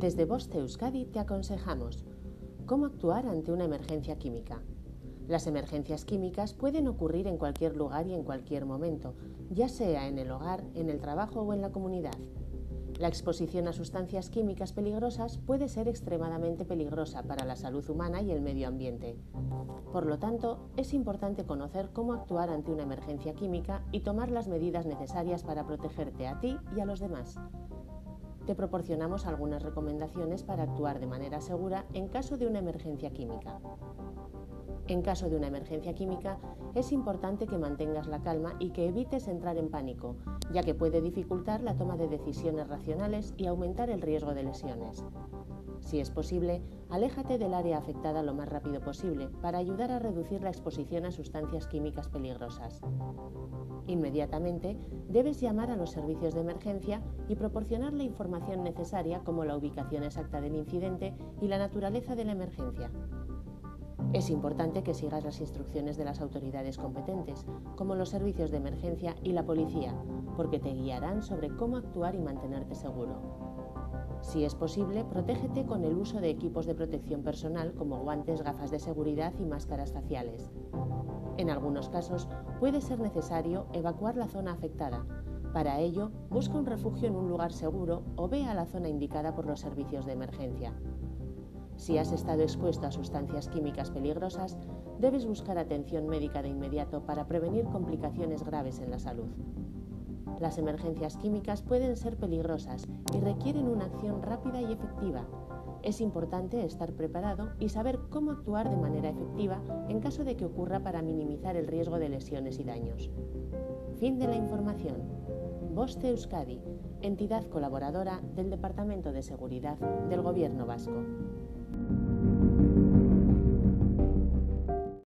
Desde Boste Euskadi te aconsejamos cómo actuar ante una emergencia química. Las emergencias químicas pueden ocurrir en cualquier lugar y en cualquier momento, ya sea en el hogar, en el trabajo o en la comunidad. La exposición a sustancias químicas peligrosas puede ser extremadamente peligrosa para la salud humana y el medio ambiente. Por lo tanto, es importante conocer cómo actuar ante una emergencia química y tomar las medidas necesarias para protegerte a ti y a los demás. Te proporcionamos algunas recomendaciones para actuar de manera segura en caso de una emergencia química. En caso de una emergencia química, es importante que mantengas la calma y que evites entrar en pánico, ya que puede dificultar la toma de decisiones racionales y aumentar el riesgo de lesiones. Si es posible, aléjate del área afectada lo más rápido posible para ayudar a reducir la exposición a sustancias químicas peligrosas. Inmediatamente debes llamar a los servicios de emergencia y proporcionar la información necesaria como la ubicación exacta del incidente y la naturaleza de la emergencia. Es importante que sigas las instrucciones de las autoridades competentes, como los servicios de emergencia y la policía, porque te guiarán sobre cómo actuar y mantenerte seguro. Si es posible, protégete con el uso de equipos de protección personal como guantes, gafas de seguridad y máscaras faciales. En algunos casos puede ser necesario evacuar la zona afectada. Para ello, busca un refugio en un lugar seguro o ve a la zona indicada por los servicios de emergencia. Si has estado expuesto a sustancias químicas peligrosas, debes buscar atención médica de inmediato para prevenir complicaciones graves en la salud. Las emergencias químicas pueden ser peligrosas y requieren una acción rápida y efectiva. Es importante estar preparado y saber cómo actuar de manera efectiva en caso de que ocurra para minimizar el riesgo de lesiones y daños. Fin de la información. Boste Euskadi, entidad colaboradora del Departamento de Seguridad del Gobierno Vasco.